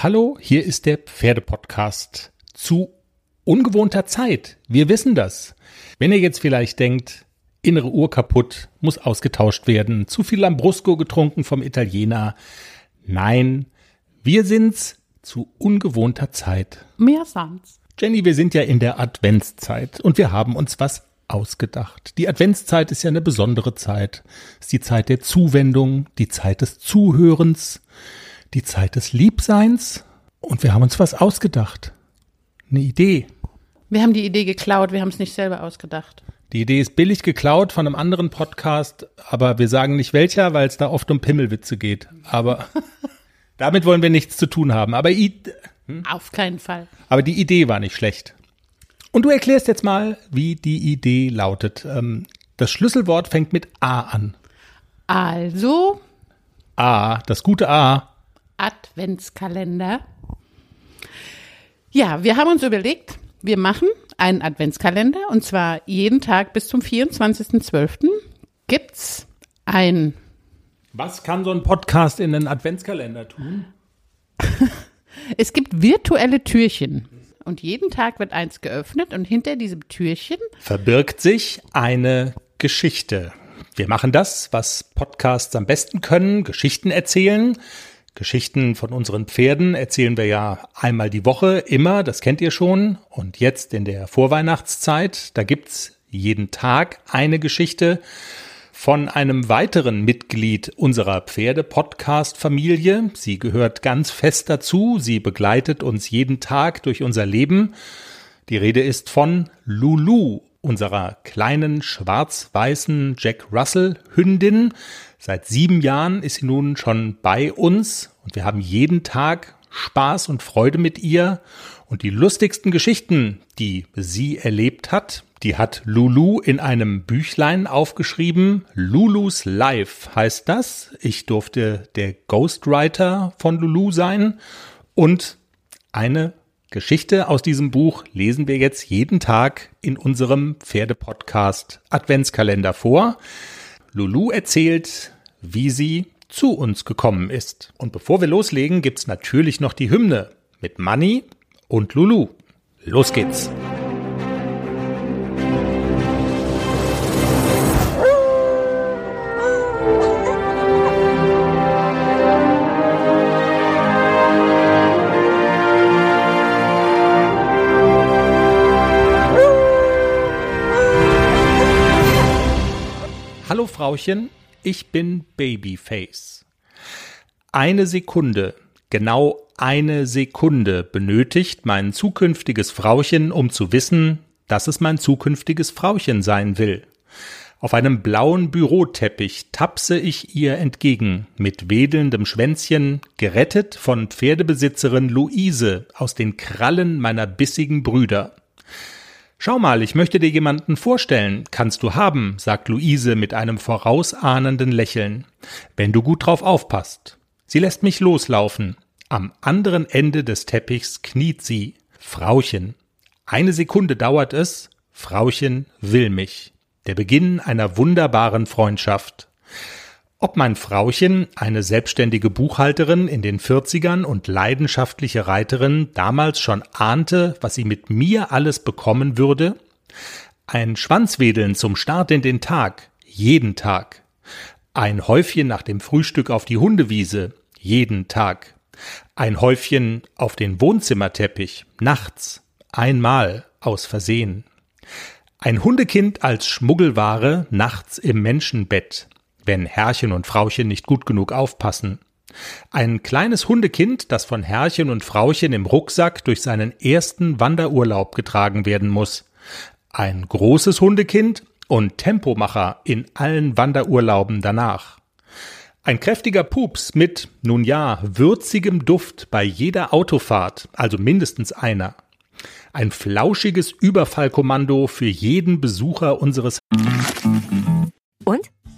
Hallo, hier ist der Pferdepodcast zu ungewohnter Zeit. Wir wissen das. Wenn ihr jetzt vielleicht denkt, innere Uhr kaputt, muss ausgetauscht werden, zu viel Lambrusco getrunken vom Italiener. Nein, wir sind's zu ungewohnter Zeit. Mehr sonst. Jenny, wir sind ja in der Adventszeit und wir haben uns was ausgedacht. Die Adventszeit ist ja eine besondere Zeit. Es ist die Zeit der Zuwendung, die Zeit des Zuhörens, die Zeit des Liebseins und wir haben uns was ausgedacht. Eine Idee. Wir haben die Idee geklaut, wir haben es nicht selber ausgedacht. Die Idee ist billig geklaut von einem anderen Podcast, aber wir sagen nicht welcher, weil es da oft um Pimmelwitze geht. Aber damit wollen wir nichts zu tun haben. Aber, I hm? auf keinen Fall. Aber die Idee war nicht schlecht. Und du erklärst jetzt mal, wie die Idee lautet. Ähm, das Schlüsselwort fängt mit A an. Also. A, das gute A. Adventskalender. Ja, wir haben uns überlegt, wir machen einen Adventskalender und zwar jeden Tag bis zum 24.12. gibt's ein. Was kann so ein Podcast in einen Adventskalender tun? es gibt virtuelle Türchen und jeden Tag wird eins geöffnet und hinter diesem Türchen verbirgt sich eine Geschichte. Wir machen das, was Podcasts am besten können, Geschichten erzählen. Geschichten von unseren Pferden erzählen wir ja einmal die Woche, immer, das kennt ihr schon. Und jetzt in der Vorweihnachtszeit, da gibt's jeden Tag eine Geschichte von einem weiteren Mitglied unserer Pferde-Podcast-Familie. Sie gehört ganz fest dazu. Sie begleitet uns jeden Tag durch unser Leben. Die Rede ist von Lulu, unserer kleinen schwarz-weißen Jack Russell Hündin. Seit sieben Jahren ist sie nun schon bei uns und wir haben jeden Tag Spaß und Freude mit ihr. Und die lustigsten Geschichten, die sie erlebt hat, die hat Lulu in einem Büchlein aufgeschrieben. Lulus Life heißt das. Ich durfte der Ghostwriter von Lulu sein. Und eine Geschichte aus diesem Buch lesen wir jetzt jeden Tag in unserem Pferdepodcast Adventskalender vor. Lulu erzählt, wie sie zu uns gekommen ist. Und bevor wir loslegen, gibt's natürlich noch die Hymne mit Manny und Lulu. Los geht's! Hallo Frauchen, ich bin Babyface. Eine Sekunde, genau eine Sekunde benötigt mein zukünftiges Frauchen, um zu wissen, dass es mein zukünftiges Frauchen sein will. Auf einem blauen Büroteppich tapse ich ihr entgegen, mit wedelndem Schwänzchen, gerettet von Pferdebesitzerin Luise aus den Krallen meiner bissigen Brüder. Schau mal, ich möchte dir jemanden vorstellen. Kannst du haben, sagt Luise mit einem vorausahnenden Lächeln. Wenn du gut drauf aufpasst. Sie lässt mich loslaufen. Am anderen Ende des Teppichs kniet sie. Frauchen. Eine Sekunde dauert es. Frauchen will mich. Der Beginn einer wunderbaren Freundschaft. Ob mein Frauchen, eine selbstständige Buchhalterin in den 40ern und leidenschaftliche Reiterin, damals schon ahnte, was sie mit mir alles bekommen würde? Ein Schwanzwedeln zum Start in den Tag, jeden Tag. Ein Häufchen nach dem Frühstück auf die Hundewiese, jeden Tag. Ein Häufchen auf den Wohnzimmerteppich, nachts, einmal, aus Versehen. Ein Hundekind als Schmuggelware nachts im Menschenbett, wenn Herrchen und Frauchen nicht gut genug aufpassen. Ein kleines Hundekind, das von Herrchen und Frauchen im Rucksack durch seinen ersten Wanderurlaub getragen werden muss. Ein großes Hundekind und Tempomacher in allen Wanderurlauben danach. Ein kräftiger Pups mit, nun ja, würzigem Duft bei jeder Autofahrt, also mindestens einer. Ein flauschiges Überfallkommando für jeden Besucher unseres.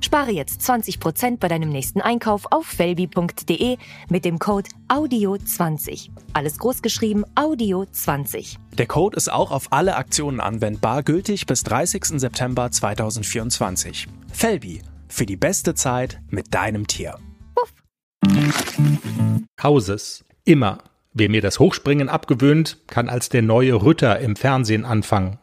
Spare jetzt 20% bei deinem nächsten Einkauf auf felbi.de mit dem Code AUDIO20. Alles großgeschrieben AUDIO20. Der Code ist auch auf alle Aktionen anwendbar, gültig bis 30. September 2024. Felbi, für die beste Zeit mit deinem Tier. Hauses. Immer. Wer mir das Hochspringen abgewöhnt, kann als der neue Rütter im Fernsehen anfangen.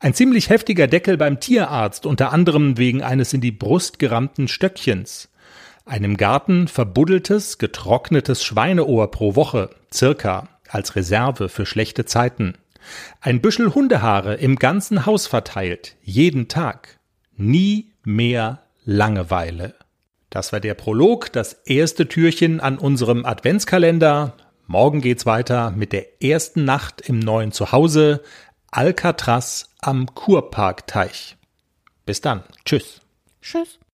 Ein ziemlich heftiger Deckel beim Tierarzt, unter anderem wegen eines in die Brust gerammten Stöckchens. Einem Garten verbuddeltes, getrocknetes Schweineohr pro Woche, circa, als Reserve für schlechte Zeiten. Ein Büschel Hundehaare im ganzen Haus verteilt, jeden Tag. Nie mehr Langeweile. Das war der Prolog, das erste Türchen an unserem Adventskalender. Morgen geht's weiter mit der ersten Nacht im neuen Zuhause, Alcatraz am Kurparkteich. Bis dann. Tschüss. Tschüss.